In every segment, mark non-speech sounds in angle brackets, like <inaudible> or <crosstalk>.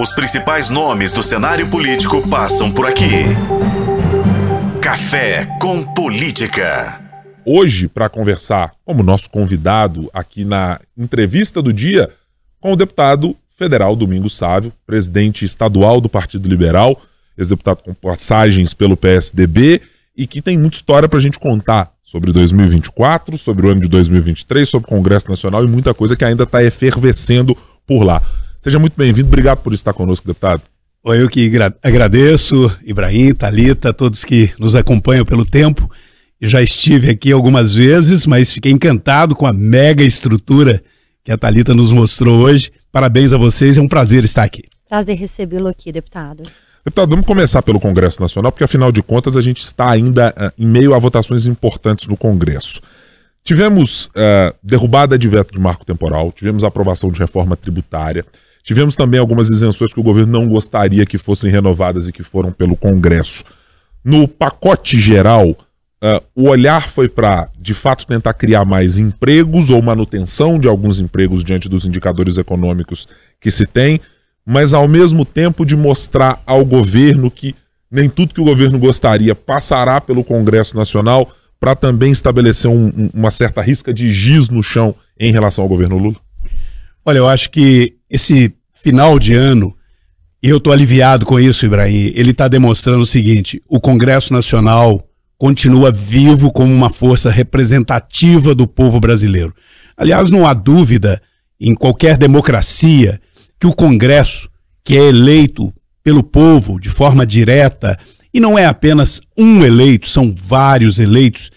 Os principais nomes do cenário político passam por aqui. Café com Política. Hoje, para conversar como nosso convidado aqui na entrevista do dia com o deputado federal Domingos Sávio, presidente estadual do Partido Liberal, ex-deputado com passagens pelo PSDB e que tem muita história para a gente contar sobre 2024, sobre o ano de 2023, sobre o Congresso Nacional e muita coisa que ainda está efervescendo por lá. Seja muito bem-vindo, obrigado por estar conosco, deputado. Eu que agradeço, Ibrahim, Talita, todos que nos acompanham pelo tempo. Já estive aqui algumas vezes, mas fiquei encantado com a mega estrutura que a Talita nos mostrou hoje. Parabéns a vocês, é um prazer estar aqui. Prazer recebê-lo aqui, deputado. Deputado, vamos começar pelo Congresso Nacional, porque afinal de contas a gente está ainda uh, em meio a votações importantes no Congresso. Tivemos uh, derrubada de veto de marco temporal, tivemos aprovação de reforma tributária, tivemos também algumas isenções que o governo não gostaria que fossem renovadas e que foram pelo Congresso. No pacote geral, uh, o olhar foi para, de fato, tentar criar mais empregos ou manutenção de alguns empregos diante dos indicadores econômicos que se tem mas ao mesmo tempo de mostrar ao governo que nem tudo que o governo gostaria passará pelo Congresso Nacional para também estabelecer um, uma certa risca de giz no chão em relação ao governo Lula? Olha, eu acho que esse final de ano, e eu estou aliviado com isso, Ibrahim, ele está demonstrando o seguinte: o Congresso Nacional continua vivo como uma força representativa do povo brasileiro. Aliás, não há dúvida em qualquer democracia que o Congresso, que é eleito pelo povo de forma direta, e não é apenas um eleito, são vários eleitos,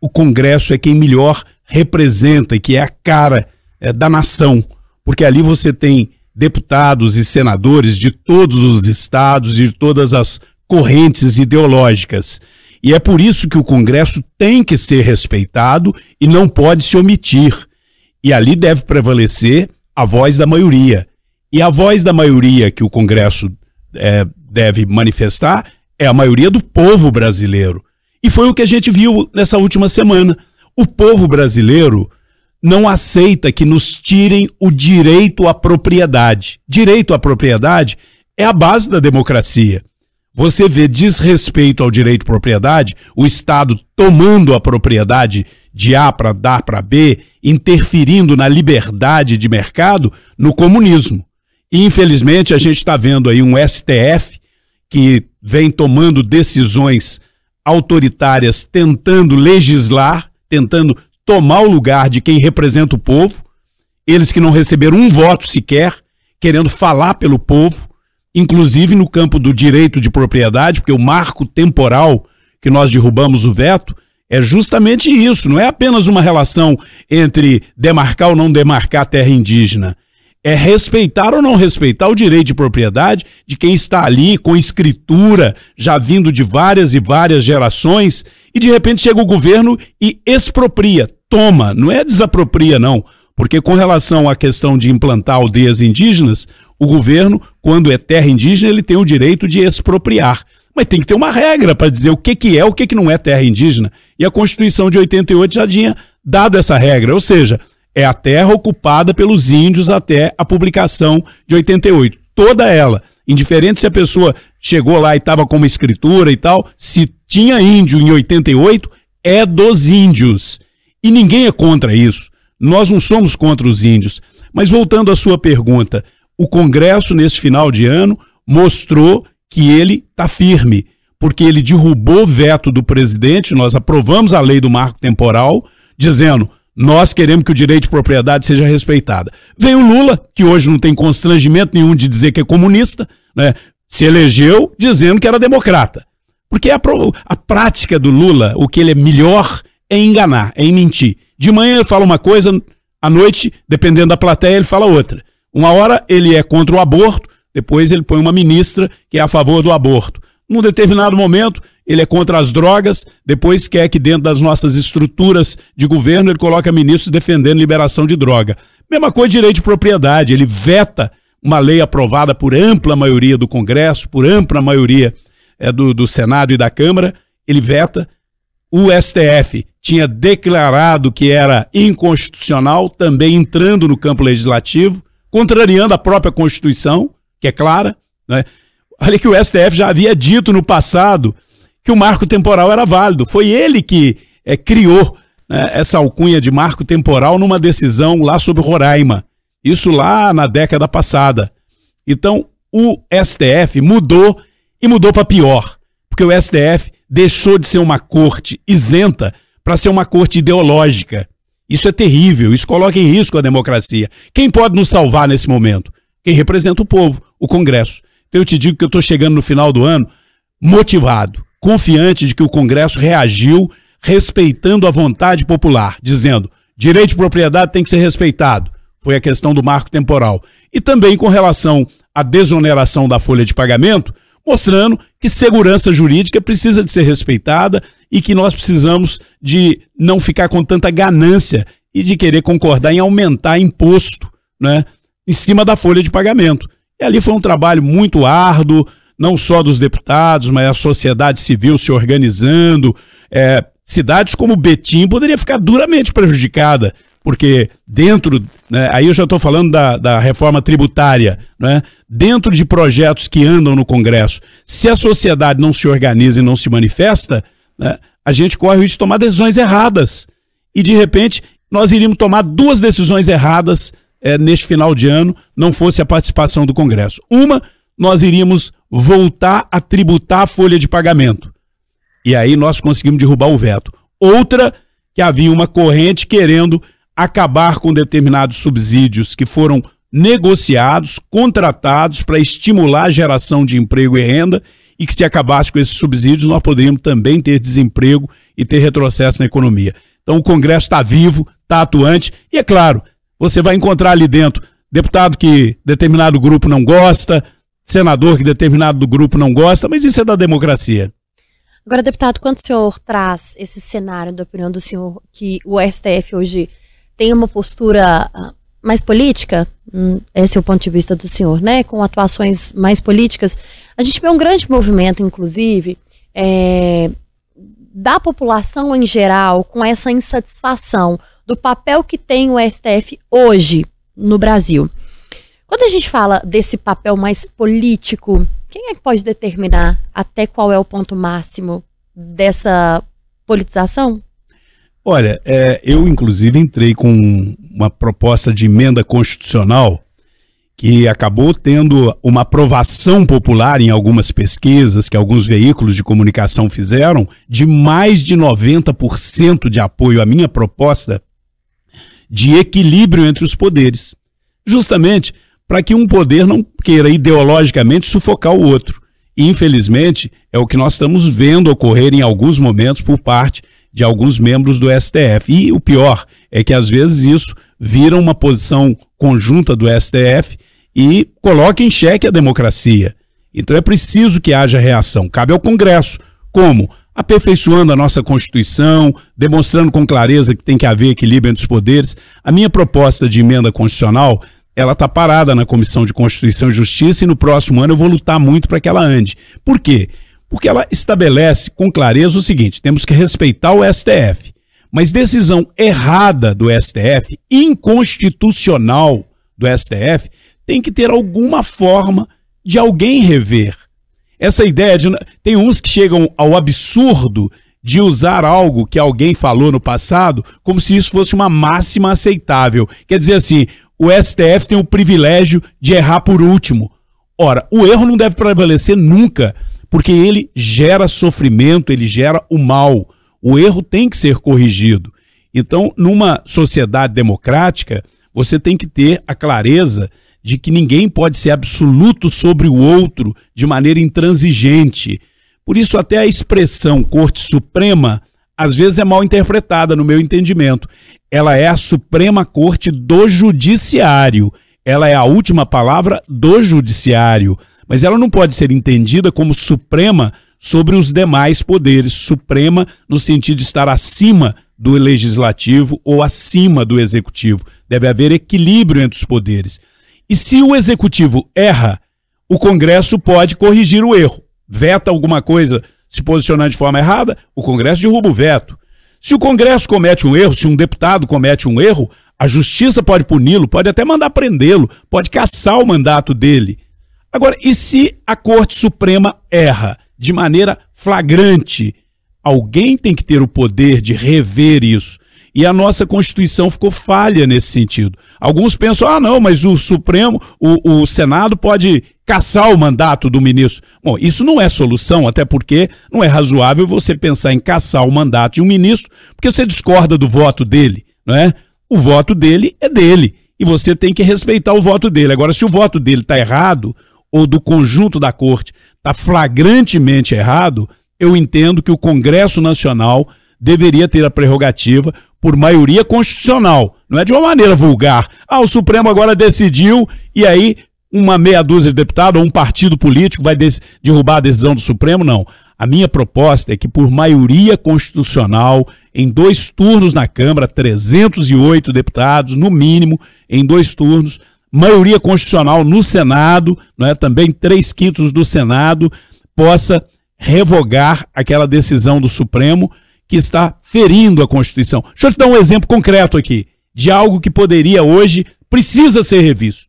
o Congresso é quem melhor representa e que é a cara é, da nação, porque ali você tem deputados e senadores de todos os estados e de todas as correntes ideológicas. E é por isso que o Congresso tem que ser respeitado e não pode se omitir. E ali deve prevalecer a voz da maioria. E a voz da maioria que o Congresso é, deve manifestar é a maioria do povo brasileiro. E foi o que a gente viu nessa última semana. O povo brasileiro não aceita que nos tirem o direito à propriedade. Direito à propriedade é a base da democracia. Você vê desrespeito ao direito à propriedade, o Estado tomando a propriedade de A para dar para B, interferindo na liberdade de mercado no comunismo. E, infelizmente, a gente está vendo aí um STF que vem tomando decisões autoritárias, tentando legislar, tentando tomar o lugar de quem representa o povo, eles que não receberam um voto sequer, querendo falar pelo povo, inclusive no campo do direito de propriedade, porque o marco temporal que nós derrubamos o veto é justamente isso, não é apenas uma relação entre demarcar ou não demarcar terra indígna é respeitar ou não respeitar o direito de propriedade de quem está ali com escritura, já vindo de várias e várias gerações, e de repente chega o governo e expropria, toma, não é desapropria não, porque com relação à questão de implantar aldeias indígenas, o governo, quando é terra indígena, ele tem o direito de expropriar. Mas tem que ter uma regra para dizer o que, que é o que, que não é terra indígena. E a Constituição de 88 já tinha dado essa regra, ou seja, é a terra ocupada pelos índios até a publicação de 88. Toda ela. Indiferente se a pessoa chegou lá e estava com uma escritura e tal, se tinha índio em 88, é dos índios. E ninguém é contra isso. Nós não somos contra os índios. Mas voltando à sua pergunta, o Congresso, nesse final de ano, mostrou que ele está firme, porque ele derrubou o veto do presidente, nós aprovamos a lei do marco temporal, dizendo nós queremos que o direito de propriedade seja respeitado. Vem o Lula, que hoje não tem constrangimento nenhum de dizer que é comunista, né? se elegeu dizendo que era democrata. Porque a, a prática do Lula, o que ele é melhor é enganar, é mentir. De manhã ele fala uma coisa, à noite, dependendo da plateia, ele fala outra. Uma hora ele é contra o aborto, depois ele põe uma ministra que é a favor do aborto. Num determinado momento, ele é contra as drogas, depois quer que dentro das nossas estruturas de governo ele coloca ministros defendendo liberação de droga. Mesma coisa direito de propriedade, ele veta uma lei aprovada por ampla maioria do Congresso, por ampla maioria é, do, do Senado e da Câmara, ele veta. O STF tinha declarado que era inconstitucional, também entrando no campo legislativo, contrariando a própria Constituição, que é clara. Né? Olha que o STF já havia dito no passado que o marco temporal era válido. Foi ele que é, criou né, essa alcunha de marco temporal numa decisão lá sobre Roraima. Isso lá na década passada. Então, o STF mudou e mudou para pior, porque o STF deixou de ser uma corte isenta para ser uma corte ideológica. Isso é terrível, isso coloca em risco a democracia. Quem pode nos salvar nesse momento? Quem representa o povo, o Congresso. Então eu te digo que eu estou chegando no final do ano motivado, confiante de que o Congresso reagiu respeitando a vontade popular, dizendo direito de propriedade tem que ser respeitado. Foi a questão do marco temporal. E também com relação à desoneração da folha de pagamento, mostrando que segurança jurídica precisa de ser respeitada e que nós precisamos de não ficar com tanta ganância e de querer concordar em aumentar imposto, né, em cima da folha de pagamento. E ali foi um trabalho muito árduo, não só dos deputados, mas a sociedade civil se organizando. É, cidades como Betim poderia ficar duramente prejudicada porque dentro, né, aí eu já estou falando da, da reforma tributária, né, dentro de projetos que andam no Congresso, se a sociedade não se organiza e não se manifesta, né, a gente corre o risco de tomar decisões erradas. E de repente nós iríamos tomar duas decisões erradas é, neste final de ano, não fosse a participação do Congresso. Uma, nós iríamos voltar a tributar a folha de pagamento. E aí nós conseguimos derrubar o veto. Outra, que havia uma corrente querendo acabar com determinados subsídios que foram negociados, contratados para estimular a geração de emprego e renda e que se acabasse com esses subsídios nós poderíamos também ter desemprego e ter retrocesso na economia. Então o Congresso está vivo, está atuante e é claro, você vai encontrar ali dentro deputado que determinado grupo não gosta, senador que determinado grupo não gosta, mas isso é da democracia. Agora, deputado, quando o senhor traz esse cenário da opinião do senhor que o STF hoje tem uma postura ah, mais política, hum, esse é o ponto de vista do senhor, né? Com atuações mais políticas, a gente vê um grande movimento, inclusive, é, da população em geral com essa insatisfação do papel que tem o STF hoje no Brasil. Quando a gente fala desse papel mais político, quem é que pode determinar até qual é o ponto máximo dessa politização? Olha, é, eu inclusive entrei com uma proposta de emenda constitucional que acabou tendo uma aprovação popular em algumas pesquisas que alguns veículos de comunicação fizeram, de mais de 90% de apoio à minha proposta de equilíbrio entre os poderes. Justamente para que um poder não queira ideologicamente sufocar o outro. Infelizmente, é o que nós estamos vendo ocorrer em alguns momentos por parte de alguns membros do STF. E o pior é que às vezes isso vira uma posição conjunta do STF e coloca em xeque a democracia. Então é preciso que haja reação. Cabe ao Congresso. Como? Aperfeiçoando a nossa Constituição, demonstrando com clareza que tem que haver equilíbrio entre os poderes. A minha proposta de emenda constitucional ela está parada na Comissão de Constituição e Justiça e no próximo ano eu vou lutar muito para que ela ande. Por quê? Porque ela estabelece com clareza o seguinte: temos que respeitar o STF. Mas decisão errada do STF, inconstitucional do STF, tem que ter alguma forma de alguém rever. Essa ideia de. Tem uns que chegam ao absurdo de usar algo que alguém falou no passado como se isso fosse uma máxima aceitável. Quer dizer assim, o STF tem o privilégio de errar por último. Ora, o erro não deve prevalecer nunca porque ele gera sofrimento, ele gera o mal. O erro tem que ser corrigido. Então, numa sociedade democrática, você tem que ter a clareza de que ninguém pode ser absoluto sobre o outro de maneira intransigente. Por isso, até a expressão Corte Suprema às vezes é mal interpretada, no meu entendimento. Ela é a Suprema Corte do Judiciário. Ela é a última palavra do Judiciário mas ela não pode ser entendida como suprema sobre os demais poderes, suprema no sentido de estar acima do legislativo ou acima do executivo. Deve haver equilíbrio entre os poderes. E se o executivo erra, o Congresso pode corrigir o erro. Veta alguma coisa se posicionar de forma errada, o Congresso derruba o veto. Se o Congresso comete um erro, se um deputado comete um erro, a justiça pode puni-lo, pode até mandar prendê-lo, pode caçar o mandato dele. Agora, e se a Corte Suprema erra de maneira flagrante? Alguém tem que ter o poder de rever isso. E a nossa Constituição ficou falha nesse sentido. Alguns pensam, ah, não, mas o Supremo, o, o Senado pode caçar o mandato do ministro. Bom, isso não é solução, até porque não é razoável você pensar em caçar o mandato de um ministro, porque você discorda do voto dele, não é? O voto dele é dele e você tem que respeitar o voto dele. Agora, se o voto dele está errado, ou do conjunto da corte está flagrantemente errado, eu entendo que o Congresso Nacional deveria ter a prerrogativa por maioria constitucional. Não é de uma maneira vulgar. Ah, o Supremo agora decidiu e aí uma meia dúzia de deputados ou um partido político vai derrubar a decisão do Supremo. Não. A minha proposta é que, por maioria constitucional, em dois turnos na Câmara, 308 deputados, no mínimo, em dois turnos, maioria constitucional no Senado, não é? também três quintos do Senado, possa revogar aquela decisão do Supremo que está ferindo a Constituição. Deixa eu te dar um exemplo concreto aqui de algo que poderia hoje, precisa ser revisto,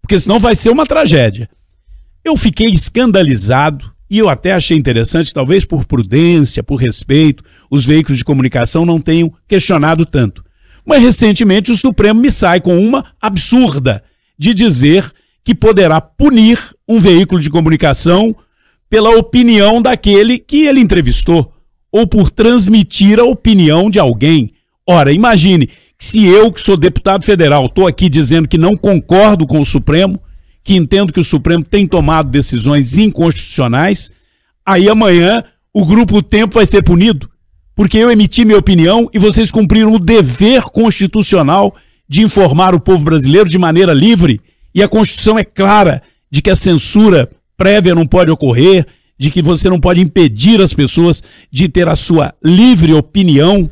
porque senão vai ser uma tragédia. Eu fiquei escandalizado e eu até achei interessante, talvez por prudência, por respeito, os veículos de comunicação não tenham questionado tanto. Mas recentemente o Supremo me sai com uma absurda de dizer que poderá punir um veículo de comunicação pela opinião daquele que ele entrevistou ou por transmitir a opinião de alguém. Ora, imagine se eu, que sou deputado federal, estou aqui dizendo que não concordo com o Supremo, que entendo que o Supremo tem tomado decisões inconstitucionais, aí amanhã o Grupo Tempo vai ser punido, porque eu emiti minha opinião e vocês cumpriram o dever constitucional de informar o povo brasileiro de maneira livre, e a Constituição é clara de que a censura prévia não pode ocorrer, de que você não pode impedir as pessoas de ter a sua livre opinião.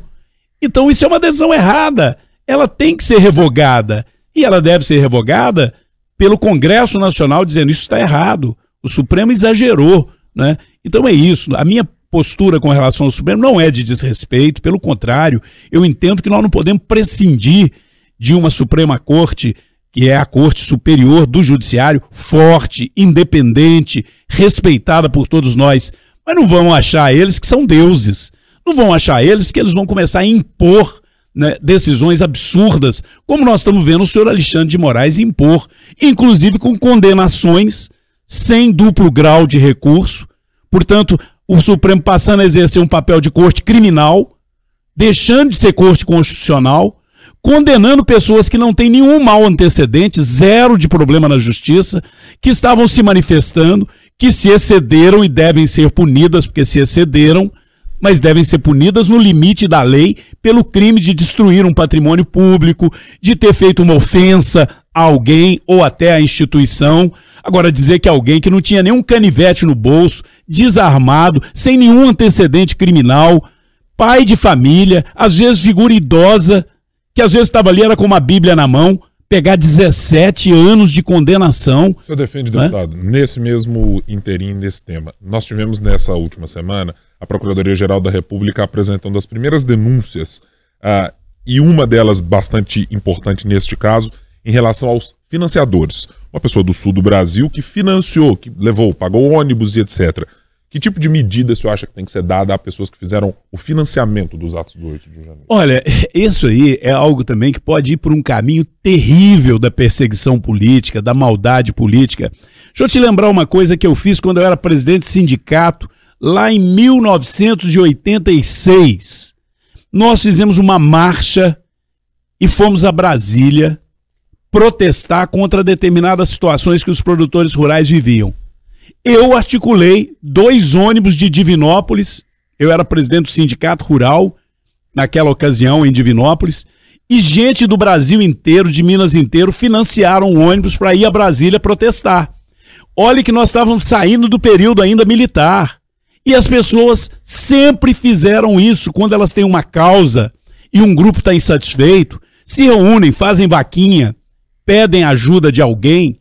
Então isso é uma decisão errada. Ela tem que ser revogada. E ela deve ser revogada pelo Congresso Nacional dizendo isso está errado. O Supremo exagerou. Né? Então é isso. A minha postura com relação ao Supremo não é de desrespeito, pelo contrário, eu entendo que nós não podemos prescindir de uma Suprema Corte que é a Corte Superior do Judiciário, forte, independente, respeitada por todos nós. Mas não vão achar eles que são deuses. Não vão achar eles que eles vão começar a impor né, decisões absurdas, como nós estamos vendo o senhor Alexandre de Moraes impor, inclusive com condenações sem duplo grau de recurso. Portanto, o Supremo passando a exercer um papel de corte criminal, deixando de ser corte constitucional condenando pessoas que não têm nenhum mal antecedente, zero de problema na justiça, que estavam se manifestando, que se excederam e devem ser punidas, porque se excederam, mas devem ser punidas no limite da lei pelo crime de destruir um patrimônio público, de ter feito uma ofensa a alguém ou até a instituição. Agora, dizer que alguém que não tinha nenhum canivete no bolso, desarmado, sem nenhum antecedente criminal, pai de família, às vezes figura idosa, que às vezes estava ali, era com uma Bíblia na mão, pegar 17 anos de condenação. O senhor defende, né? deputado, nesse mesmo interim, nesse tema. Nós tivemos nessa última semana a Procuradoria-Geral da República apresentando as primeiras denúncias, uh, e uma delas bastante importante neste caso, em relação aos financiadores. Uma pessoa do sul do Brasil que financiou, que levou, pagou ônibus e etc. Que tipo de medida senhor acha que tem que ser dada a pessoas que fizeram o financiamento dos atos do 8 de janeiro? Olha, <laughs> isso aí é algo também que pode ir por um caminho terrível da perseguição política, da maldade política. Deixa eu te lembrar uma coisa que eu fiz quando eu era presidente de sindicato, lá em 1986. Nós fizemos uma marcha e fomos a Brasília protestar contra determinadas situações que os produtores rurais viviam eu articulei dois ônibus de Divinópolis. Eu era presidente do sindicato rural naquela ocasião em Divinópolis. E gente do Brasil inteiro, de Minas inteiro, financiaram ônibus para ir a Brasília protestar. Olhe que nós estávamos saindo do período ainda militar. E as pessoas sempre fizeram isso quando elas têm uma causa e um grupo está insatisfeito, se reúnem, fazem vaquinha, pedem ajuda de alguém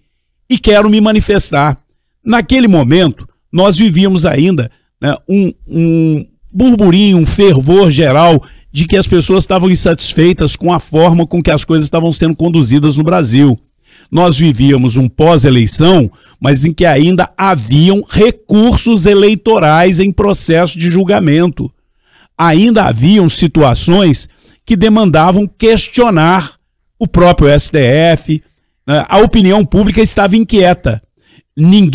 e quero me manifestar. Naquele momento, nós vivíamos ainda né, um, um burburinho, um fervor geral de que as pessoas estavam insatisfeitas com a forma com que as coisas estavam sendo conduzidas no Brasil. nós vivíamos um pós-eleição, mas em que ainda haviam recursos eleitorais em processo de julgamento. Ainda haviam situações que demandavam questionar o próprio STF, né? a opinião pública estava inquieta.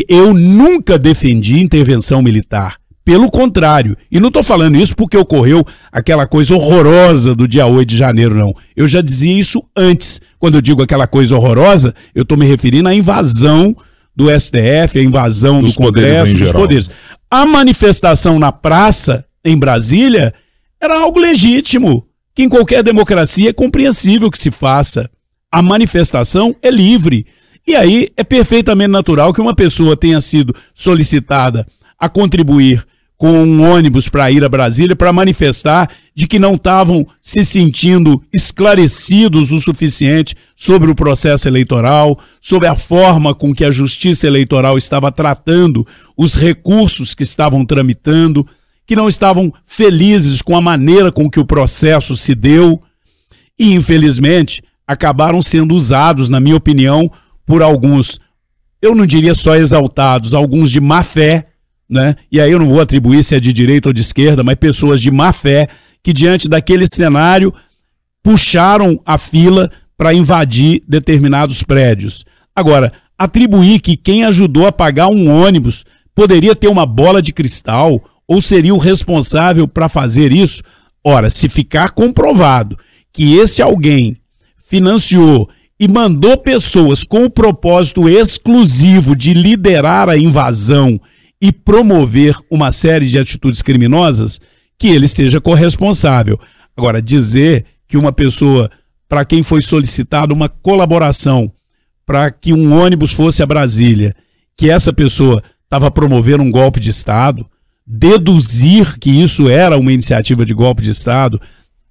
Eu nunca defendi intervenção militar. Pelo contrário, e não estou falando isso porque ocorreu aquela coisa horrorosa do dia 8 de janeiro, não. Eu já dizia isso antes. Quando eu digo aquela coisa horrorosa, eu estou me referindo à invasão do STF, a invasão dos do Congresso, dos geral. poderes. A manifestação na praça, em Brasília, era algo legítimo, que em qualquer democracia é compreensível que se faça. A manifestação é livre. E aí é perfeitamente natural que uma pessoa tenha sido solicitada a contribuir com um ônibus para ir a Brasília para manifestar de que não estavam se sentindo esclarecidos o suficiente sobre o processo eleitoral, sobre a forma com que a Justiça Eleitoral estava tratando os recursos que estavam tramitando, que não estavam felizes com a maneira com que o processo se deu e, infelizmente, acabaram sendo usados, na minha opinião, por alguns, eu não diria só exaltados, alguns de má fé né? E aí eu não vou atribuir se é de direita ou de esquerda, mas pessoas de má fé que diante daquele cenário puxaram a fila para invadir determinados prédios. Agora, atribuir que quem ajudou a pagar um ônibus poderia ter uma bola de cristal ou seria o responsável para fazer isso? Ora, se ficar comprovado que esse alguém financiou e mandou pessoas com o propósito exclusivo de liderar a invasão e promover uma série de atitudes criminosas, que ele seja corresponsável. Agora, dizer que uma pessoa, para quem foi solicitada uma colaboração para que um ônibus fosse a Brasília, que essa pessoa estava promovendo um golpe de Estado, deduzir que isso era uma iniciativa de golpe de Estado,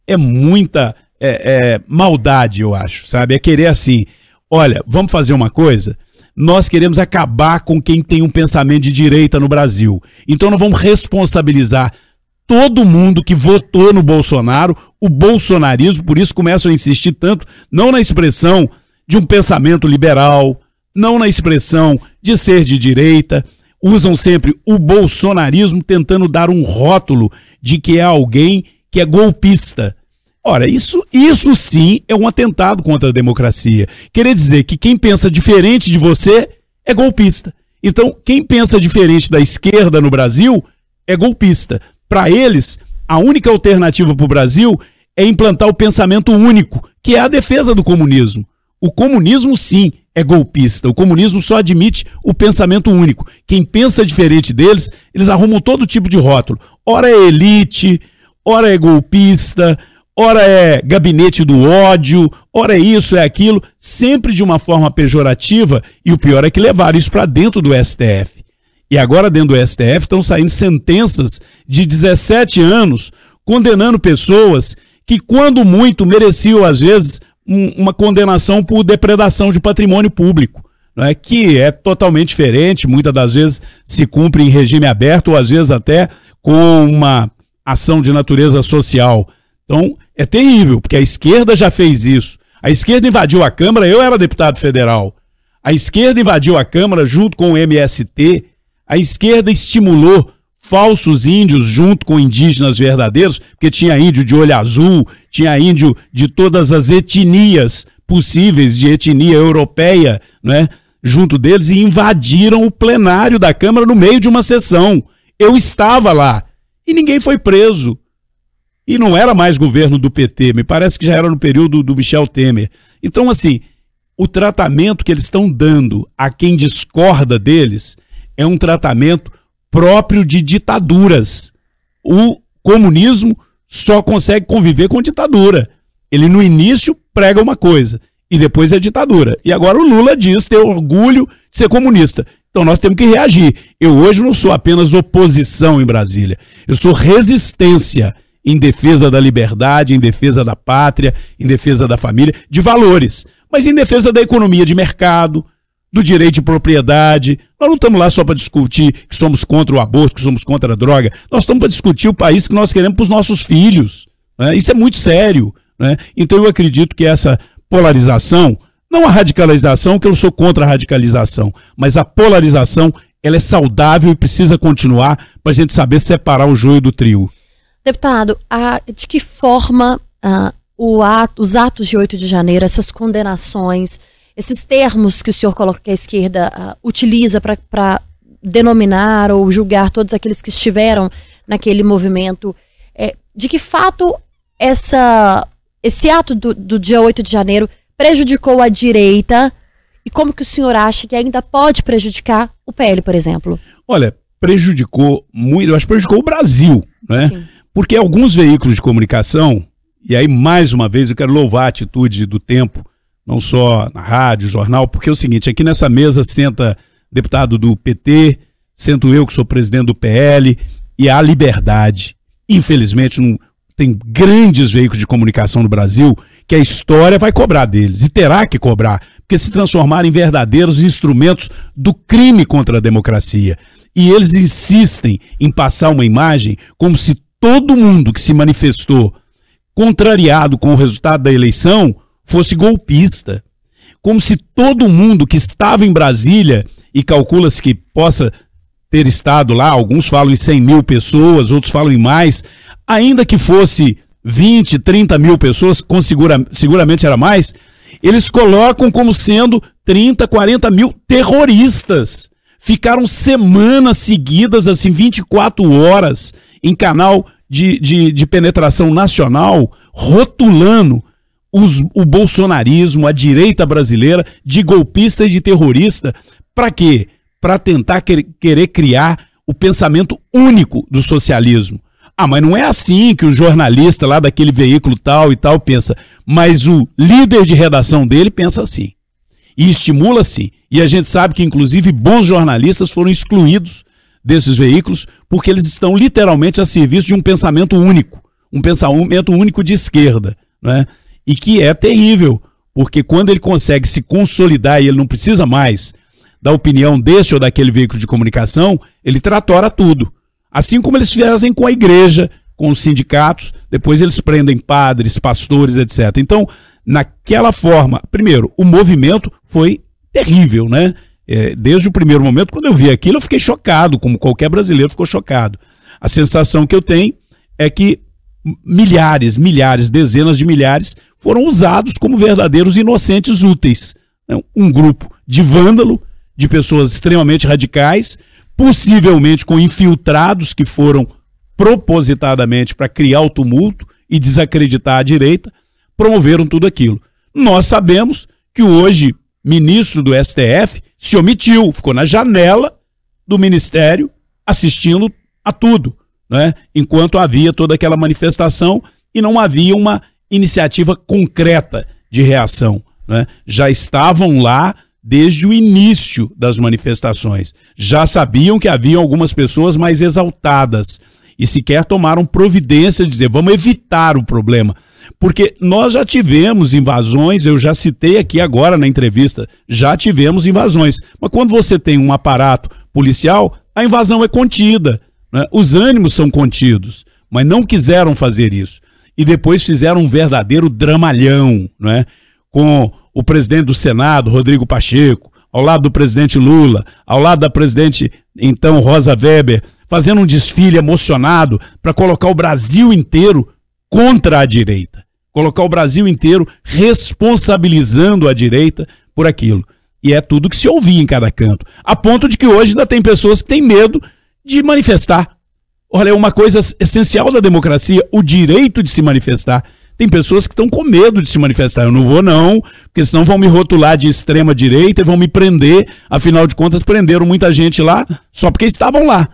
é muita é, é, maldade, eu acho, sabe? É querer assim, olha, vamos fazer uma coisa, nós queremos acabar com quem tem um pensamento de direita no Brasil. Então nós vamos responsabilizar todo mundo que votou no Bolsonaro, o bolsonarismo, por isso começam a insistir tanto, não na expressão de um pensamento liberal, não na expressão de ser de direita, usam sempre o bolsonarismo tentando dar um rótulo de que é alguém que é golpista. Ora, isso, isso sim é um atentado contra a democracia. Querer dizer que quem pensa diferente de você é golpista. Então, quem pensa diferente da esquerda no Brasil é golpista. Para eles, a única alternativa para o Brasil é implantar o pensamento único, que é a defesa do comunismo. O comunismo, sim, é golpista. O comunismo só admite o pensamento único. Quem pensa diferente deles, eles arrumam todo tipo de rótulo. Ora é elite, ora é golpista, ora é gabinete do ódio, ora é isso, é aquilo, sempre de uma forma pejorativa, e o pior é que levaram isso para dentro do STF. E agora, dentro do STF, estão saindo sentenças de 17 anos condenando pessoas que, quando muito, mereciam, às vezes, um, uma condenação por depredação de patrimônio público. Não é? Que é totalmente diferente, muitas das vezes se cumpre em regime aberto, ou às vezes até com uma ação de natureza social. Então, é terrível, porque a esquerda já fez isso. A esquerda invadiu a Câmara, eu era deputado federal. A esquerda invadiu a Câmara junto com o MST. A esquerda estimulou falsos índios junto com indígenas verdadeiros, porque tinha índio de olho azul, tinha índio de todas as etnias possíveis, de etnia europeia, né? junto deles, e invadiram o plenário da Câmara no meio de uma sessão. Eu estava lá e ninguém foi preso. E não era mais governo do PT, me parece que já era no período do Michel Temer. Então, assim, o tratamento que eles estão dando a quem discorda deles é um tratamento próprio de ditaduras. O comunismo só consegue conviver com ditadura. Ele no início prega uma coisa e depois é ditadura. E agora o Lula diz ter orgulho de ser comunista. Então nós temos que reagir. Eu hoje não sou apenas oposição em Brasília, eu sou resistência em defesa da liberdade, em defesa da pátria, em defesa da família, de valores, mas em defesa da economia de mercado, do direito de propriedade. Nós não estamos lá só para discutir que somos contra o aborto, que somos contra a droga. Nós estamos para discutir o país que nós queremos para os nossos filhos. Né? Isso é muito sério. Né? Então eu acredito que essa polarização Não a radicalização, que eu sou contra a radicalização, mas a polarização, ela é saudável e precisa continuar para a gente saber separar o joio do trio. Deputado, a, de que forma ah, ato, os atos de 8 de janeiro, essas condenações, esses termos que o senhor coloca que a esquerda uh, utiliza para denominar ou julgar todos aqueles que estiveram naquele movimento, é, de que fato essa, esse ato do, do dia 8 de janeiro prejudicou a direita e como que o senhor acha que ainda pode prejudicar o PL, por exemplo? Olha, prejudicou muito, eu acho que prejudicou o Brasil, né? Sim. Porque alguns veículos de comunicação, e aí mais uma vez eu quero louvar a atitude do tempo, não só na rádio, jornal, porque é o seguinte, aqui nessa mesa senta deputado do PT, sento eu que sou presidente do PL, e há liberdade. Infelizmente, não, tem grandes veículos de comunicação no Brasil que a história vai cobrar deles, e terá que cobrar, porque se transformaram em verdadeiros instrumentos do crime contra a democracia. E eles insistem em passar uma imagem como se todo mundo que se manifestou contrariado com o resultado da eleição fosse golpista. Como se todo mundo que estava em Brasília, e calcula-se que possa ter estado lá, alguns falam em 100 mil pessoas, outros falam em mais, ainda que fosse 20, 30 mil pessoas, com segura, seguramente era mais, eles colocam como sendo 30, 40 mil terroristas. Ficaram semanas seguidas, assim, 24 horas, em canal de, de, de penetração nacional, rotulando os, o bolsonarismo, a direita brasileira, de golpista e de terrorista. Para quê? Para tentar quer, querer criar o pensamento único do socialismo. Ah, mas não é assim que o jornalista lá daquele veículo tal e tal pensa. Mas o líder de redação dele pensa assim. E estimula sim. E a gente sabe que, inclusive, bons jornalistas foram excluídos desses veículos porque eles estão literalmente a serviço de um pensamento único. Um pensamento único de esquerda. Né? e que é terrível, porque quando ele consegue se consolidar e ele não precisa mais da opinião desse ou daquele veículo de comunicação, ele tratora tudo. Assim como eles fazem com a igreja, com os sindicatos, depois eles prendem padres, pastores, etc. Então, naquela forma, primeiro, o movimento foi terrível, né? É, desde o primeiro momento, quando eu vi aquilo, eu fiquei chocado, como qualquer brasileiro ficou chocado. A sensação que eu tenho é que milhares, milhares, dezenas de milhares foram usados como verdadeiros inocentes úteis. Né? Um grupo de vândalo, de pessoas extremamente radicais, possivelmente com infiltrados que foram propositadamente para criar o tumulto e desacreditar a direita, promoveram tudo aquilo. Nós sabemos que hoje ministro do STF se omitiu, ficou na janela do ministério assistindo a tudo, né? enquanto havia toda aquela manifestação e não havia uma iniciativa concreta de reação. Né? Já estavam lá desde o início das manifestações. Já sabiam que haviam algumas pessoas mais exaltadas e sequer tomaram providência de dizer vamos evitar o problema. Porque nós já tivemos invasões, eu já citei aqui agora na entrevista, já tivemos invasões. Mas quando você tem um aparato policial, a invasão é contida. Né? Os ânimos são contidos, mas não quiseram fazer isso e depois fizeram um verdadeiro dramalhão, né? com o presidente do Senado, Rodrigo Pacheco, ao lado do presidente Lula, ao lado da presidente, então, Rosa Weber, fazendo um desfile emocionado para colocar o Brasil inteiro contra a direita. Colocar o Brasil inteiro responsabilizando a direita por aquilo. E é tudo que se ouvia em cada canto. A ponto de que hoje ainda tem pessoas que têm medo de manifestar. Olha, é uma coisa essencial da democracia, o direito de se manifestar. Tem pessoas que estão com medo de se manifestar. Eu não vou, não, porque senão vão me rotular de extrema direita e vão me prender. Afinal de contas, prenderam muita gente lá só porque estavam lá.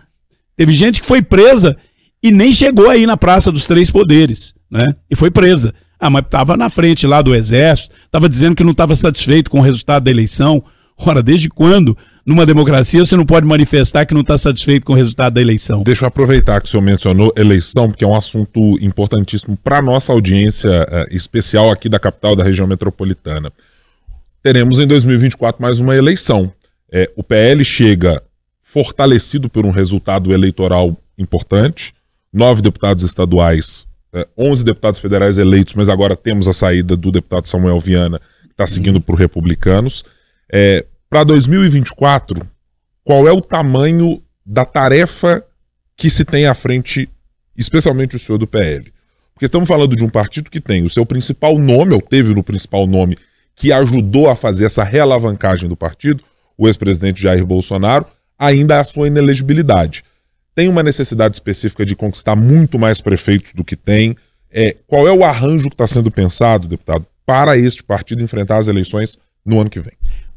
Teve gente que foi presa e nem chegou aí na Praça dos Três Poderes, né? E foi presa. Ah, mas estava na frente lá do Exército, estava dizendo que não estava satisfeito com o resultado da eleição. Ora, desde quando numa democracia você não pode manifestar que não está satisfeito com o resultado da eleição? Deixa eu aproveitar que o senhor mencionou eleição, porque é um assunto importantíssimo para a nossa audiência uh, especial aqui da capital da região metropolitana. Teremos em 2024 mais uma eleição. É, o PL chega fortalecido por um resultado eleitoral importante, nove deputados estaduais, é, onze deputados federais eleitos, mas agora temos a saída do deputado Samuel Viana, está seguindo por republicanos. É, Para 2024, qual é o tamanho da tarefa que se tem à frente, especialmente o senhor do PL? Porque estamos falando de um partido que tem o seu principal nome, ou teve no principal nome, que ajudou a fazer essa realavancagem do partido, o ex-presidente Jair Bolsonaro, ainda a sua inelegibilidade. Tem uma necessidade específica de conquistar muito mais prefeitos do que tem. É, qual é o arranjo que está sendo pensado, deputado, para este partido enfrentar as eleições no ano que vem?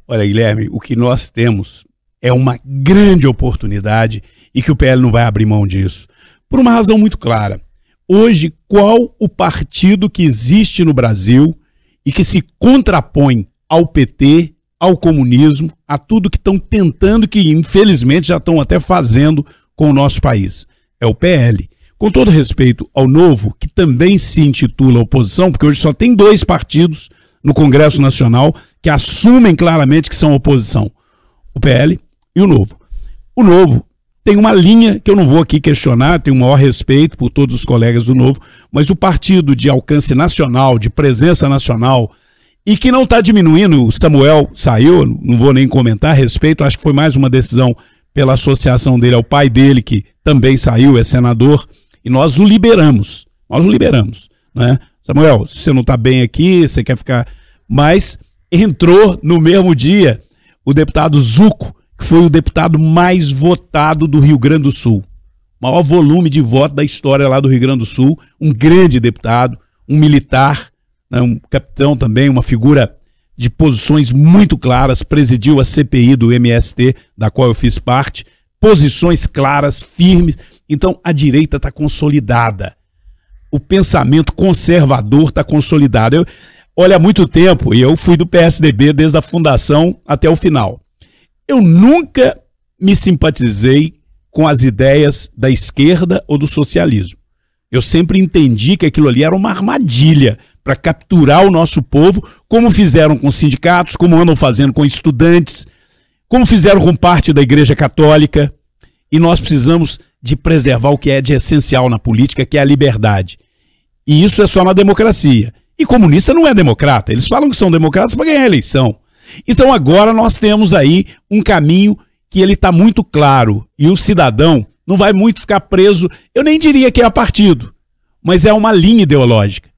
Olha, Guilherme, o que nós temos é uma grande oportunidade e que o PL não vai abrir mão disso. Por uma razão muito clara. Hoje, qual o partido que existe no Brasil e que se contrapõe ao PT, ao comunismo, a tudo que estão tentando, que infelizmente já estão até fazendo com o nosso país? É o PL. Com todo respeito ao novo, que também se intitula oposição, porque hoje só tem dois partidos no Congresso Nacional que assumem claramente que são oposição: o PL e o Novo. O Novo tem uma linha que eu não vou aqui questionar, tenho o maior respeito por todos os colegas do Novo, mas o partido de alcance nacional, de presença nacional, e que não está diminuindo, o Samuel saiu, não vou nem comentar a respeito, acho que foi mais uma decisão pela associação dele ao pai dele, que também saiu, é senador, e nós o liberamos. Nós o liberamos. Né? Samuel, você não está bem aqui, você quer ficar. Mas entrou no mesmo dia o deputado Zuco, que foi o deputado mais votado do Rio Grande do Sul. Maior volume de voto da história lá do Rio Grande do Sul. Um grande deputado, um militar, né, um capitão também, uma figura de posições muito claras, presidiu a CPI do MST, da qual eu fiz parte. Posições claras, firmes. Então a direita está consolidada o pensamento conservador está consolidado. Eu, olha, há muito tempo, e eu fui do PSDB desde a fundação até o final. Eu nunca me simpatizei com as ideias da esquerda ou do socialismo. Eu sempre entendi que aquilo ali era uma armadilha para capturar o nosso povo, como fizeram com sindicatos, como andam fazendo com estudantes, como fizeram com parte da Igreja Católica. E nós precisamos de preservar o que é de essencial na política, que é a liberdade. E isso é só na democracia. E comunista não é democrata. Eles falam que são democratas para ganhar a eleição. Então agora nós temos aí um caminho que ele está muito claro e o cidadão não vai muito ficar preso. Eu nem diria que é a partido, mas é uma linha ideológica.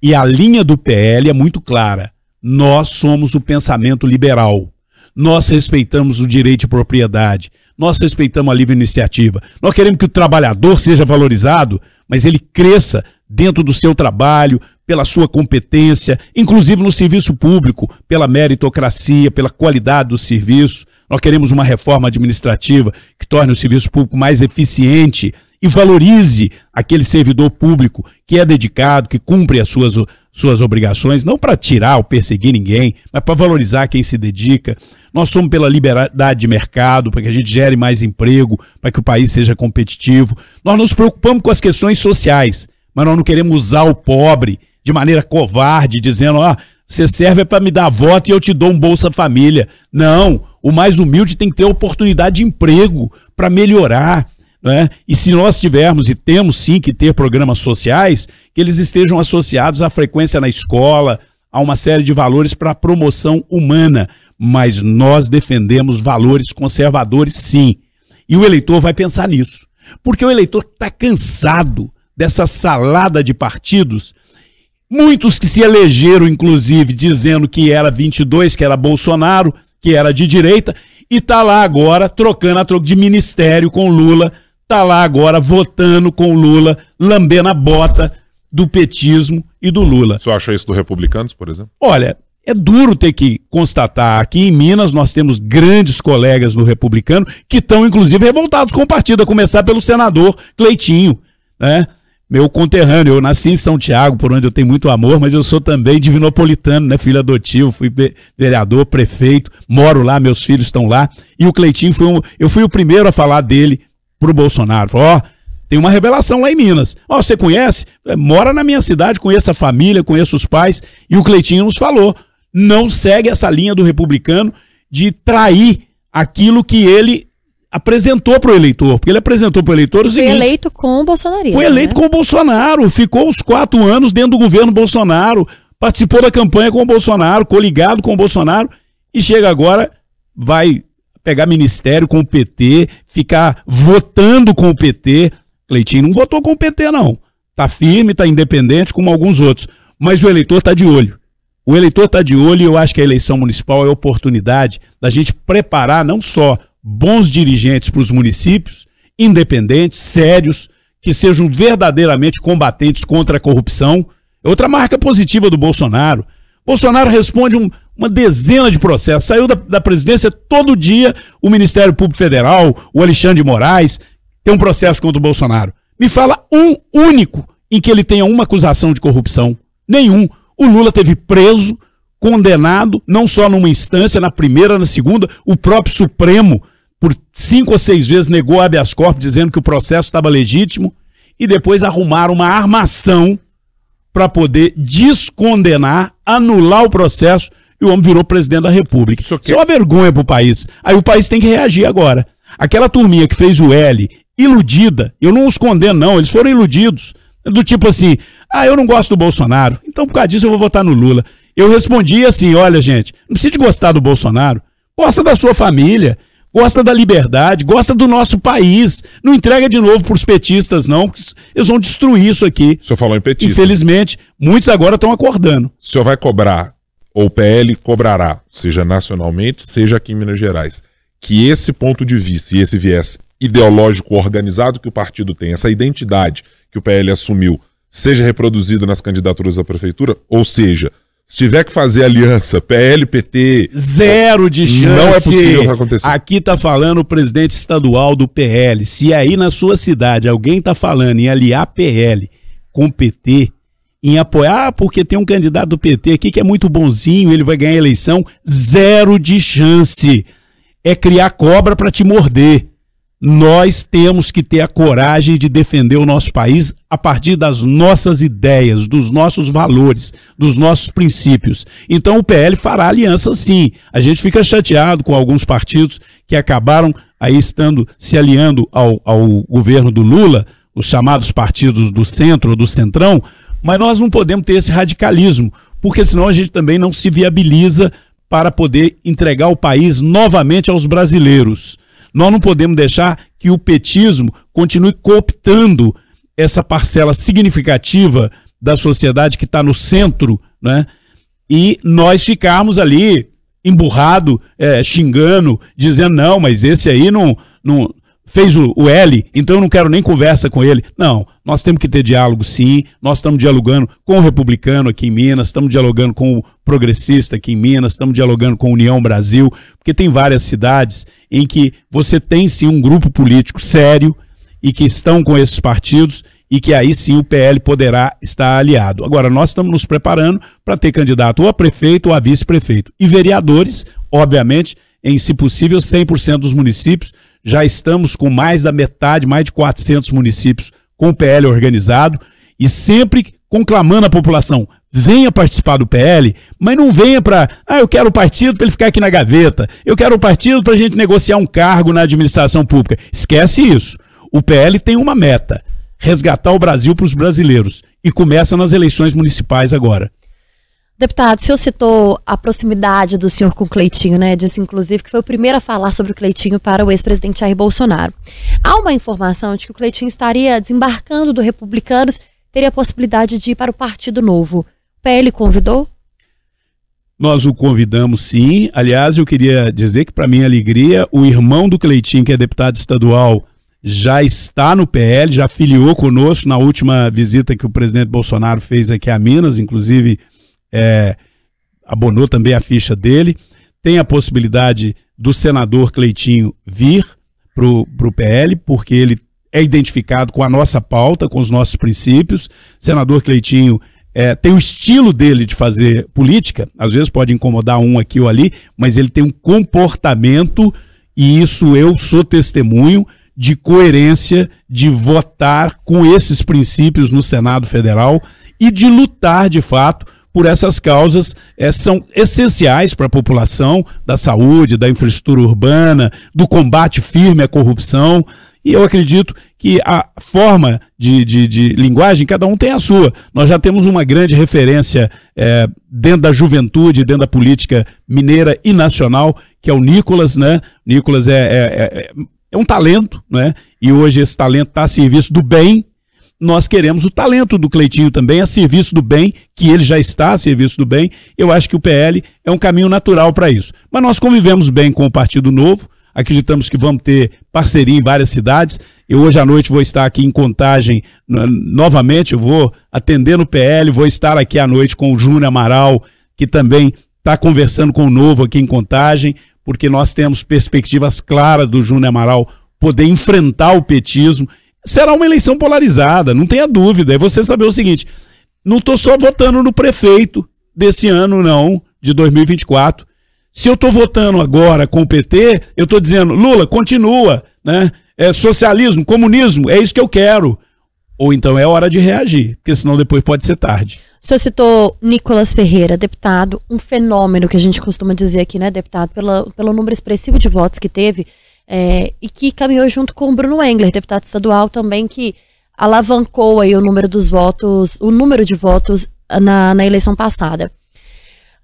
E a linha do PL é muito clara. Nós somos o pensamento liberal. Nós respeitamos o direito de propriedade. Nós respeitamos a livre iniciativa. Nós queremos que o trabalhador seja valorizado, mas ele cresça dentro do seu trabalho, pela sua competência, inclusive no serviço público, pela meritocracia, pela qualidade do serviço. Nós queremos uma reforma administrativa que torne o serviço público mais eficiente e valorize aquele servidor público que é dedicado, que cumpre as suas, suas obrigações, não para tirar ou perseguir ninguém, mas para valorizar quem se dedica. Nós somos pela liberdade de mercado, para que a gente gere mais emprego, para que o país seja competitivo. Nós nos preocupamos com as questões sociais, mas nós não queremos usar o pobre de maneira covarde, dizendo, ah, você serve para me dar voto e eu te dou um Bolsa Família. Não, o mais humilde tem que ter oportunidade de emprego para melhorar. Né? E se nós tivermos, e temos sim que ter programas sociais, que eles estejam associados à frequência na escola, a uma série de valores para a promoção humana. Mas nós defendemos valores conservadores, sim. E o eleitor vai pensar nisso. Porque o eleitor está cansado dessa salada de partidos. Muitos que se elegeram, inclusive, dizendo que era 22, que era Bolsonaro, que era de direita, e está lá agora trocando a troca de ministério com Lula tá lá agora votando com o Lula, lambendo a bota do petismo e do Lula. Você acha isso do Republicanos, por exemplo? Olha, é duro ter que constatar. Aqui em Minas nós temos grandes colegas do Republicano que estão, inclusive, revoltados com o partido, a começar pelo senador Cleitinho, né? Meu conterrâneo, eu nasci em São Tiago, por onde eu tenho muito amor, mas eu sou também divinopolitano, né? Filho adotivo, fui vereador, prefeito, moro lá, meus filhos estão lá. E o Cleitinho foi um, eu fui o primeiro a falar dele pro Bolsonaro. Falou, ó, tem uma revelação lá em Minas. Ó, você conhece? É, mora na minha cidade, conheço a família, conheço os pais. E o Cleitinho nos falou, não segue essa linha do republicano de trair aquilo que ele apresentou para o eleitor, porque ele apresentou para o eleitor o seguinte... Foi eleito com o Bolsonaro. Foi eleito né? com o Bolsonaro, ficou os quatro anos dentro do governo Bolsonaro, participou da campanha com o Bolsonaro, coligado com o Bolsonaro, e chega agora, vai pegar ministério com o PT, ficar votando com o PT. Cleitinho não votou com o PT, não. Tá firme, tá independente, como alguns outros. Mas o eleitor tá de olho. O eleitor está de olho e eu acho que a eleição municipal é oportunidade da gente preparar não só bons dirigentes para os municípios, independentes, sérios, que sejam verdadeiramente combatentes contra a corrupção. É outra marca positiva do Bolsonaro. Bolsonaro responde um, uma dezena de processos. Saiu da, da, presidência todo dia o Ministério Público Federal, o Alexandre de Moraes, tem um processo contra o Bolsonaro. Me fala um único em que ele tenha uma acusação de corrupção. Nenhum. O Lula teve preso, condenado, não só numa instância, na primeira, na segunda, o próprio Supremo, por cinco ou seis vezes, negou habeas corpus, dizendo que o processo estava legítimo, e depois arrumaram uma armação para poder descondenar, anular o processo, e o homem virou presidente da República. Isso, Isso é uma vergonha para o país. Aí o país tem que reagir agora. Aquela turminha que fez o L, iludida, eu não os condeno, não, eles foram iludidos. Do tipo assim, ah, eu não gosto do Bolsonaro, então por causa disso eu vou votar no Lula. Eu respondi assim: olha, gente, não precisa de gostar do Bolsonaro, gosta da sua família, gosta da liberdade, gosta do nosso país. Não entrega de novo para os petistas, não, eles vão destruir isso aqui. O senhor falou em petistas. Infelizmente, muitos agora estão acordando. O senhor vai cobrar, ou o PL cobrará, seja nacionalmente, seja aqui em Minas Gerais, que esse ponto de vista e esse viés ideológico organizado que o partido tem, essa identidade que o PL assumiu, seja reproduzido nas candidaturas à prefeitura? Ou seja, se tiver que fazer aliança PL, PT. Zero de chance. Não é possível acontecer. Aqui tá falando o presidente estadual do PL. Se aí na sua cidade alguém tá falando em aliar PL com PT, em apoiar, ah, porque tem um candidato do PT aqui que é muito bonzinho, ele vai ganhar a eleição, zero de chance. É criar cobra para te morder nós temos que ter a coragem de defender o nosso país a partir das nossas ideias, dos nossos valores, dos nossos princípios. Então o PL fará aliança sim. A gente fica chateado com alguns partidos que acabaram aí estando se aliando ao, ao governo do Lula, os chamados partidos do centro do centrão, mas nós não podemos ter esse radicalismo, porque senão a gente também não se viabiliza para poder entregar o país novamente aos brasileiros. Nós não podemos deixar que o petismo continue cooptando essa parcela significativa da sociedade que está no centro, né? E nós ficarmos ali emburrado, é, xingando, dizendo não, mas esse aí não, não, fez o, o, L, então eu não quero nem conversa com ele. Não, nós temos que ter diálogo sim, nós estamos dialogando com o republicano aqui em Minas, estamos dialogando com o progressista aqui em Minas, estamos dialogando com a União Brasil, porque tem várias cidades em que você tem sim um grupo político sério e que estão com esses partidos e que aí sim o PL poderá estar aliado. Agora, nós estamos nos preparando para ter candidato ou a prefeito ou a vice-prefeito. E vereadores, obviamente, em, se possível, 100% dos municípios, já estamos com mais da metade, mais de 400 municípios com o PL organizado e sempre conclamando a população, venha participar do PL, mas não venha para, ah, eu quero o partido para ele ficar aqui na gaveta, eu quero o partido para a gente negociar um cargo na administração pública. Esquece isso. O PL tem uma meta, resgatar o Brasil para os brasileiros e começa nas eleições municipais agora. Deputado, o senhor citou a proximidade do senhor com o Cleitinho, né? Disse, inclusive, que foi o primeiro a falar sobre o Cleitinho para o ex-presidente Jair Bolsonaro. Há uma informação de que o Cleitinho estaria desembarcando do Republicanos, teria a possibilidade de ir para o Partido Novo. O PL convidou? Nós o convidamos sim. Aliás, eu queria dizer que, para minha alegria, o irmão do Cleitinho, que é deputado estadual, já está no PL, já filiou conosco na última visita que o presidente Bolsonaro fez aqui a Minas, inclusive é, abonou também a ficha dele. Tem a possibilidade do senador Cleitinho vir para o PL, porque ele é identificado com a nossa pauta, com os nossos princípios. Senador Cleitinho é, tem o estilo dele de fazer política, às vezes pode incomodar um aqui ou ali, mas ele tem um comportamento, e isso eu sou testemunho, de coerência, de votar com esses princípios no Senado Federal e de lutar de fato por essas causas é, são essenciais para a população, da saúde, da infraestrutura urbana, do combate firme à corrupção. E eu acredito que a forma de, de, de linguagem, cada um tem a sua. Nós já temos uma grande referência é, dentro da juventude, dentro da política mineira e nacional, que é o Nicolas, né? Nicolas é, é, é, é um talento, né? E hoje esse talento está a serviço do bem, nós queremos o talento do Cleitinho também a serviço do bem, que ele já está a serviço do bem. Eu acho que o PL é um caminho natural para isso. Mas nós convivemos bem com o Partido Novo, acreditamos que vamos ter parceria em várias cidades. Eu hoje à noite vou estar aqui em Contagem novamente, eu vou atender no PL, vou estar aqui à noite com o Júnior Amaral, que também está conversando com o Novo aqui em Contagem, porque nós temos perspectivas claras do Júnior Amaral poder enfrentar o petismo será uma eleição polarizada, não tenha dúvida. É você saber o seguinte: não estou só votando no prefeito desse ano, não, de 2024. Se eu estou votando agora com o PT, eu estou dizendo, Lula, continua, né? É socialismo, comunismo, é isso que eu quero. Ou então é hora de reagir, porque senão depois pode ser tarde. O senhor citou Nicolas Ferreira, deputado, um fenômeno que a gente costuma dizer aqui, né, deputado, pela, pelo número expressivo de votos que teve é, e que caminhou junto com o Bruno Engler, deputado estadual também, que alavancou aí o número dos votos, o número de votos na, na eleição passada.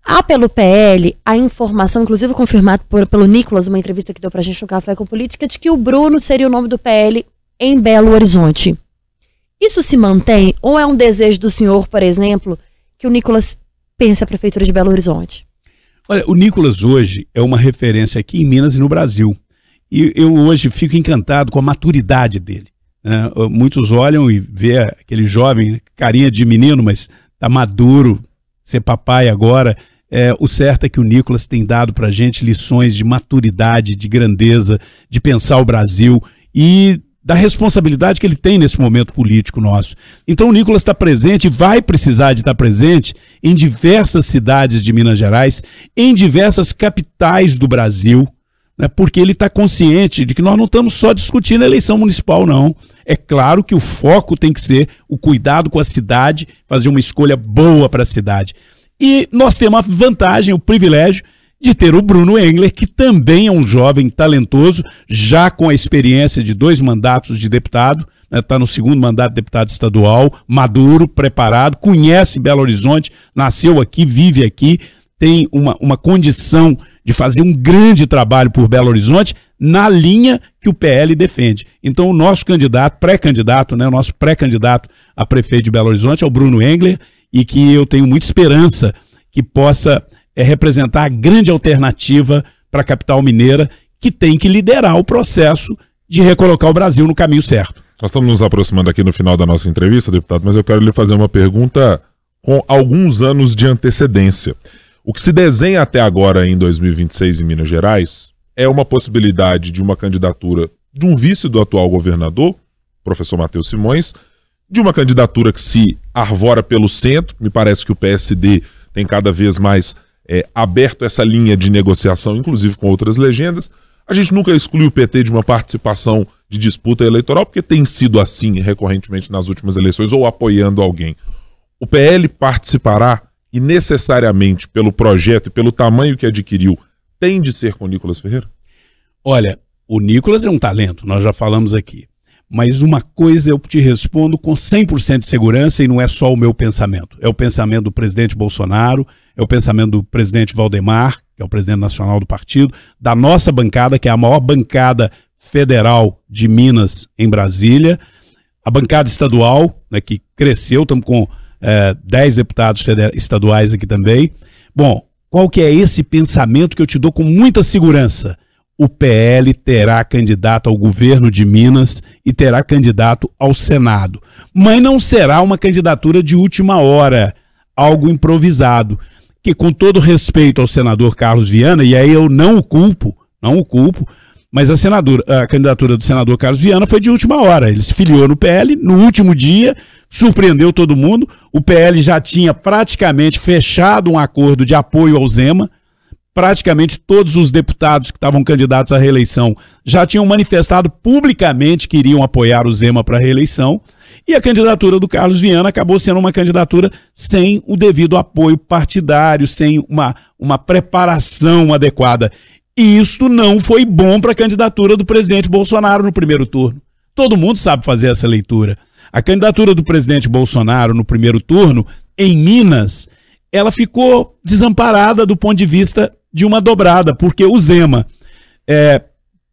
Há pelo PL a informação, inclusive confirmada pelo Nicolas, uma entrevista que deu pra gente no Café com Política, de que o Bruno seria o nome do PL em Belo Horizonte. Isso se mantém ou é um desejo do senhor, por exemplo, que o Nicolas pense a Prefeitura de Belo Horizonte? Olha, o Nicolas hoje é uma referência aqui em Minas e no Brasil. E eu hoje fico encantado com a maturidade dele. Né? Muitos olham e vê aquele jovem, carinha de menino, mas tá maduro, ser papai agora. É, o certo é que o Nicolas tem dado para gente lições de maturidade, de grandeza, de pensar o Brasil e da responsabilidade que ele tem nesse momento político nosso. Então o Nicolas está presente, vai precisar de estar presente em diversas cidades de Minas Gerais, em diversas capitais do Brasil né, porque ele está consciente de que nós não estamos só discutindo a eleição municipal, não. É claro que o foco tem que ser o cuidado com a cidade, fazer uma escolha boa para a cidade. E nós temos a vantagem, o privilégio de ter o Bruno Engler, que também é um jovem talentoso, já com a experiência de dois mandatos de deputado, está né, no segundo mandato de deputado estadual, maduro, preparado, conhece Belo Horizonte, nasceu aqui, vive aqui, tem uma, uma condição de fazer um grande trabalho por Belo Horizonte na linha que o PL defende. Então, o nosso candidato, pré-candidato, né, o nosso pré-candidato a prefeito de Belo Horizonte é o Bruno Engler, e que eu tenho muita esperança que possa é, representar a grande alternativa para a capital mineira, que tem que liderar o processo de recolocar o Brasil no caminho certo. Nós estamos nos aproximando aqui no final da nossa entrevista, deputado, mas eu quero lhe fazer uma pergunta com alguns anos de antecedência. O que se desenha até agora em 2026 em Minas Gerais é uma possibilidade de uma candidatura de um vice do atual governador, professor Matheus Simões, de uma candidatura que se arvora pelo centro. Me parece que o PSD tem cada vez mais é, aberto essa linha de negociação, inclusive com outras legendas. A gente nunca exclui o PT de uma participação de disputa eleitoral, porque tem sido assim recorrentemente nas últimas eleições, ou apoiando alguém. O PL participará e necessariamente pelo projeto e pelo tamanho que adquiriu, tem de ser com o Nicolas Ferreira? Olha, o Nicolas é um talento, nós já falamos aqui. Mas uma coisa eu te respondo com 100% de segurança e não é só o meu pensamento. É o pensamento do presidente Bolsonaro, é o pensamento do presidente Valdemar, que é o presidente nacional do partido, da nossa bancada, que é a maior bancada federal de Minas em Brasília, a bancada estadual, né, que cresceu, estamos com é, 10 deputados estaduais aqui também. Bom, qual que é esse pensamento que eu te dou com muita segurança? O PL terá candidato ao governo de Minas e terá candidato ao Senado. Mas não será uma candidatura de última hora, algo improvisado. Que, com todo respeito ao senador Carlos Viana, e aí eu não o culpo, não o culpo, mas a, senadora, a candidatura do senador Carlos Viana foi de última hora. Ele se filiou no PL no último dia, surpreendeu todo mundo. O PL já tinha praticamente fechado um acordo de apoio ao Zema. Praticamente todos os deputados que estavam candidatos à reeleição já tinham manifestado publicamente que iriam apoiar o Zema para a reeleição. E a candidatura do Carlos Viana acabou sendo uma candidatura sem o devido apoio partidário, sem uma, uma preparação adequada. E isso não foi bom para a candidatura do presidente Bolsonaro no primeiro turno. Todo mundo sabe fazer essa leitura. A candidatura do presidente Bolsonaro no primeiro turno, em Minas, ela ficou desamparada do ponto de vista de uma dobrada, porque o Zema, é,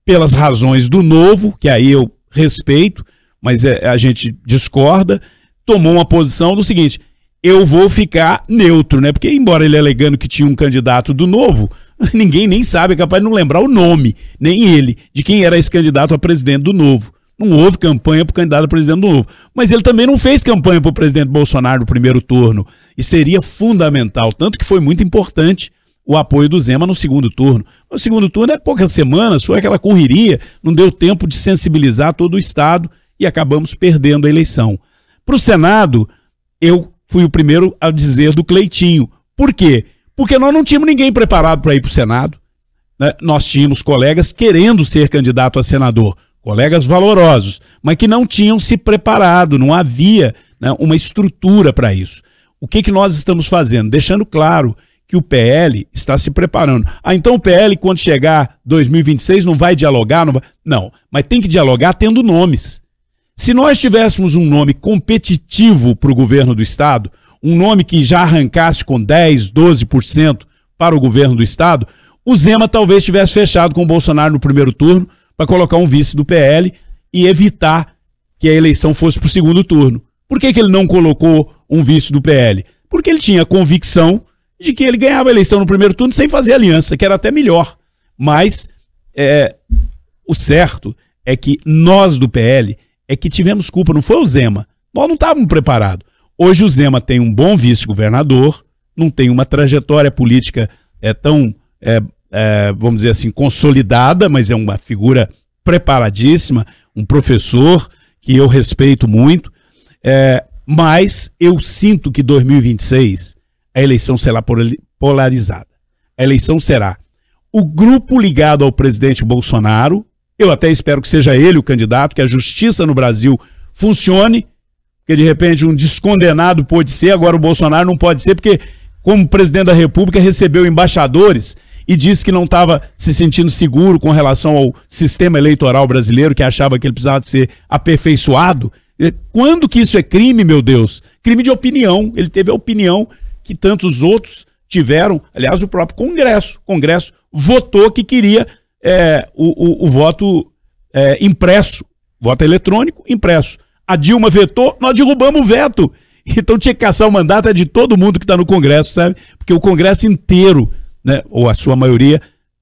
pelas razões do novo, que aí eu respeito, mas é, a gente discorda, tomou uma posição do seguinte: eu vou ficar neutro, né? Porque, embora ele alegando que tinha um candidato do novo, <laughs> ninguém nem sabe, é capaz de não lembrar o nome, nem ele, de quem era esse candidato a presidente do novo. Não houve campanha para o candidato a presidente do novo. Mas ele também não fez campanha para o presidente Bolsonaro no primeiro turno. E seria fundamental, tanto que foi muito importante o apoio do Zema no segundo turno. No segundo turno é poucas semanas, foi aquela correria, não deu tempo de sensibilizar todo o Estado e acabamos perdendo a eleição. Para o Senado, eu fui o primeiro a dizer do Cleitinho. Por quê? Porque nós não tínhamos ninguém preparado para ir para o Senado. Né? Nós tínhamos colegas querendo ser candidato a senador, colegas valorosos, mas que não tinham se preparado, não havia né, uma estrutura para isso. O que, que nós estamos fazendo? Deixando claro que o PL está se preparando. Ah, então o PL, quando chegar 2026, não vai dialogar? Não, vai... não, mas tem que dialogar tendo nomes. Se nós tivéssemos um nome competitivo para o governo do Estado, um nome que já arrancasse com 10, 12% para o governo do Estado, o Zema talvez tivesse fechado com o Bolsonaro no primeiro turno para colocar um vice do PL e evitar que a eleição fosse para o segundo turno. Por que, que ele não colocou um vice do PL? Porque ele tinha convicção de que ele ganhava a eleição no primeiro turno sem fazer aliança, que era até melhor. Mas é, o certo é que nós do PL é que tivemos culpa, não foi o Zema. Nós não estávamos preparados. Hoje o Zema tem um bom vice-governador, não tem uma trajetória política é, tão, é, é, vamos dizer assim, consolidada, mas é uma figura preparadíssima, um professor que eu respeito muito. É, mas eu sinto que 2026 a eleição será polarizada. A eleição será o grupo ligado ao presidente Bolsonaro, eu até espero que seja ele o candidato, que a justiça no Brasil funcione, porque de repente um descondenado pode ser, agora o Bolsonaro não pode ser, porque como presidente da República recebeu embaixadores e disse que não estava se sentindo seguro com relação ao sistema eleitoral brasileiro, que achava que ele precisava ser aperfeiçoado. Quando que isso é crime, meu Deus? Crime de opinião. Ele teve a opinião que tantos outros tiveram. Aliás, o próprio Congresso. O Congresso votou que queria é, o, o, o, voto é, impresso, voto eletrônico impresso. A Dilma vetou, nós derrubamos o veto. Então tinha que caçar o mandato é de todo mundo que está no Congresso, sabe? Porque o Congresso inteiro, né, ou a sua maioria,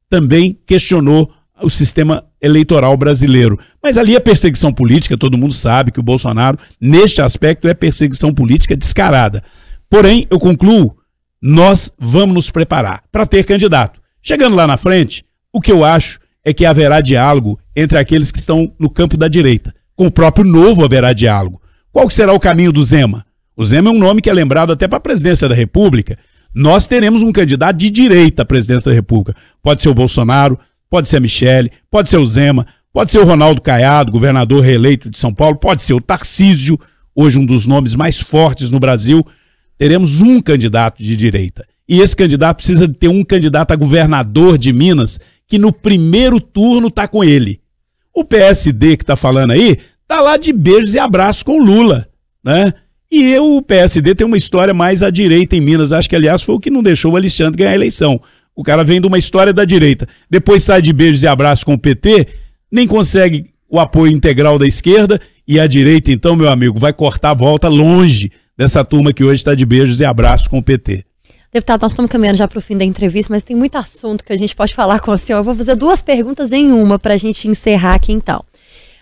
também questionou o sistema eleitoral brasileiro. Mas ali é perseguição política, todo mundo sabe que o Bolsonaro, neste aspecto, é perseguição política descarada. Porém, eu concluo, nós vamos nos preparar para ter candidato. Chegando lá na frente, o que eu acho é que haverá diálogo entre aqueles que estão no campo da direita. Com o próprio Novo haverá diálogo. Qual será o caminho do Zema? O Zema é um nome que é lembrado até para a presidência da República. Nós teremos um candidato de direita à presidência da República. Pode ser o Bolsonaro, pode ser a Michele, pode ser o Zema, pode ser o Ronaldo Caiado, governador reeleito de São Paulo, pode ser o Tarcísio, hoje um dos nomes mais fortes no Brasil teremos um candidato de direita. E esse candidato precisa ter um candidato a governador de Minas que no primeiro turno está com ele. O PSD que está falando aí tá lá de beijos e abraços com Lula, né? E eu, o PSD tem uma história mais à direita em Minas. Acho que, aliás, foi o que não deixou o Alexandre ganhar a eleição. O cara vem de uma história da direita. Depois sai de beijos e abraços com o PT, nem consegue o apoio integral da esquerda. E a direita, então, meu amigo, vai cortar a volta longe dessa turma que hoje está de beijos e abraços com o PT. Deputado, nós estamos caminhando já para o fim da entrevista, mas tem muito assunto que a gente pode falar com o senhor. Eu vou fazer duas perguntas em uma para a gente encerrar aqui então.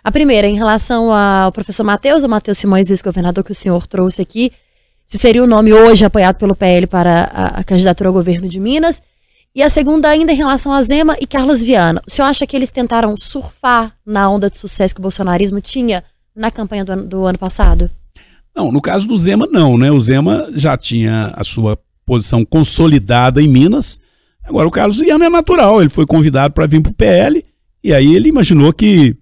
A primeira, em relação ao professor Matheus, o Matheus Simões, vice-governador que o senhor trouxe aqui, se seria o nome hoje apoiado pelo PL para a, a, candidatura ao governo de Minas. E a segunda, ainda em relação a Zema e Carlos Viana. O senhor acha que eles tentaram surfar na onda de sucesso que o bolsonarismo tinha na campanha do ano, do ano passado? Não, no caso do Zema, não, né? O Zema já tinha a sua posição consolidada em Minas. Agora, o Carlos Viana é natural, ele foi convidado para vir para o PL, e aí ele imaginou que,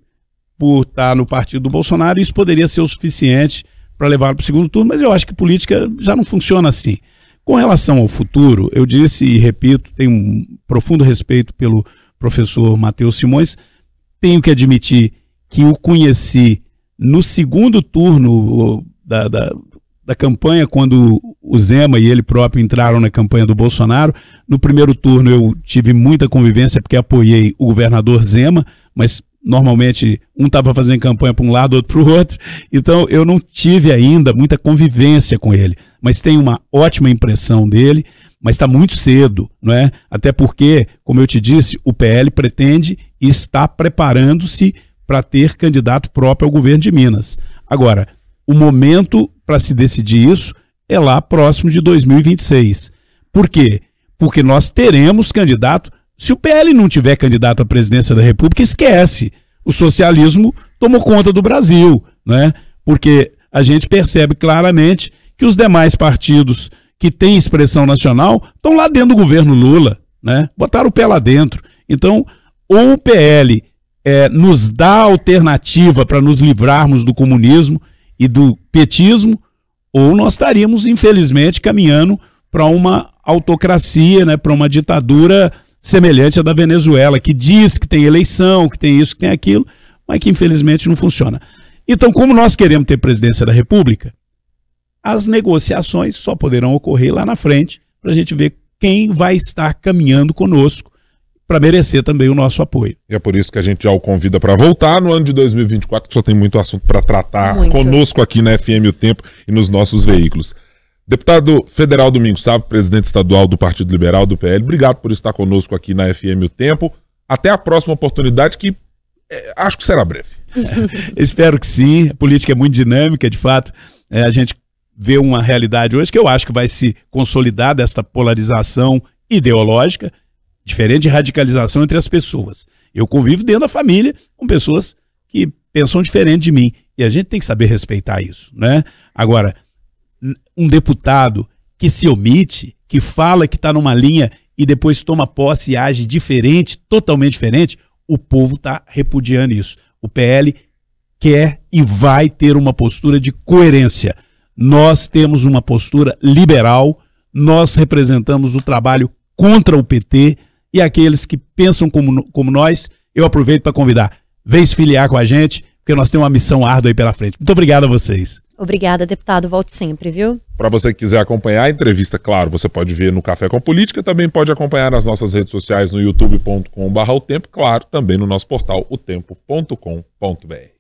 por estar no partido do Bolsonaro, isso poderia ser o suficiente para levá-lo para o segundo turno, mas eu acho que política já não funciona assim. Com relação ao futuro, eu disse e repito, tenho um profundo respeito pelo professor Matheus Simões, tenho que admitir que o conheci No segundo turno da, da, da campanha, quando o Zema e ele próprio entraram na campanha do Bolsonaro, no primeiro turno eu tive muita convivência porque apoiei o governador Zema, mas normalmente um estava fazendo campanha para um lado, outro para o outro. Então eu não tive ainda muita convivência com ele, mas tenho uma ótima impressão dele. Mas está muito cedo, não é? Até porque, como eu te disse, o PL pretende e está preparando-se para ter candidato próprio ao governo de Minas. Agora, o momento para se decidir isso é lá próximo de 2026. Por quê? Porque nós teremos candidato se o PL não tiver candidato à presidência da República, esquece. O socialismo tomou conta do Brasil, né? Porque a gente percebe claramente que os demais partidos que têm expressão nacional estão lá dentro do governo Lula, né? Botaram o pé lá dentro. Então, ou o PL é, nos dá alternativa para nos livrarmos do comunismo e do petismo, ou nós estaríamos, infelizmente, caminhando para uma autocracia, né, para uma ditadura semelhante à da Venezuela, que diz que tem eleição, que tem isso, que tem aquilo, mas que infelizmente não funciona. Então, como nós queremos ter presidência da República, as negociações só poderão ocorrer lá na frente para a gente ver quem vai estar caminhando conosco para merecer também o nosso apoio. E é por isso que a gente já o convida para voltar no ano de 2024, que só tem muito assunto para tratar muito. conosco aqui na FM O Tempo e nos nossos veículos. Deputado Federal Domingos Sávio, presidente estadual do Partido Liberal do PL, obrigado por estar conosco aqui na FM O Tempo. Até a próxima oportunidade, que é, acho que será breve. <laughs> Espero que sim. A política é muito dinâmica, de fato. É, a gente vê uma realidade hoje que eu acho que vai se consolidar desta polarização ideológica, diferente de radicalização entre as pessoas. Eu convivo dentro da família com pessoas que pensam diferente de mim. E a gente tem que saber respeitar isso, né? Agora, um deputado que se omite, que fala que está numa linha e depois toma posse e age diferente, totalmente diferente, o povo está repudiando isso. O PL quer e vai ter uma postura de coerência. Nós temos uma postura liberal, nós representamos o trabalho contra o PT e aqueles que pensam como, como nós, eu aproveito para convidar, vem se filiar com a gente, porque nós temos uma missão árdua aí pela frente. Muito obrigado a vocês. Obrigada, deputado. Volte sempre, viu? Para você que quiser acompanhar a entrevista, claro, você pode ver no Café com Política, também pode acompanhar nas nossas redes sociais no youtube.com.br o tempo, claro, também no nosso portal otempo.com.br.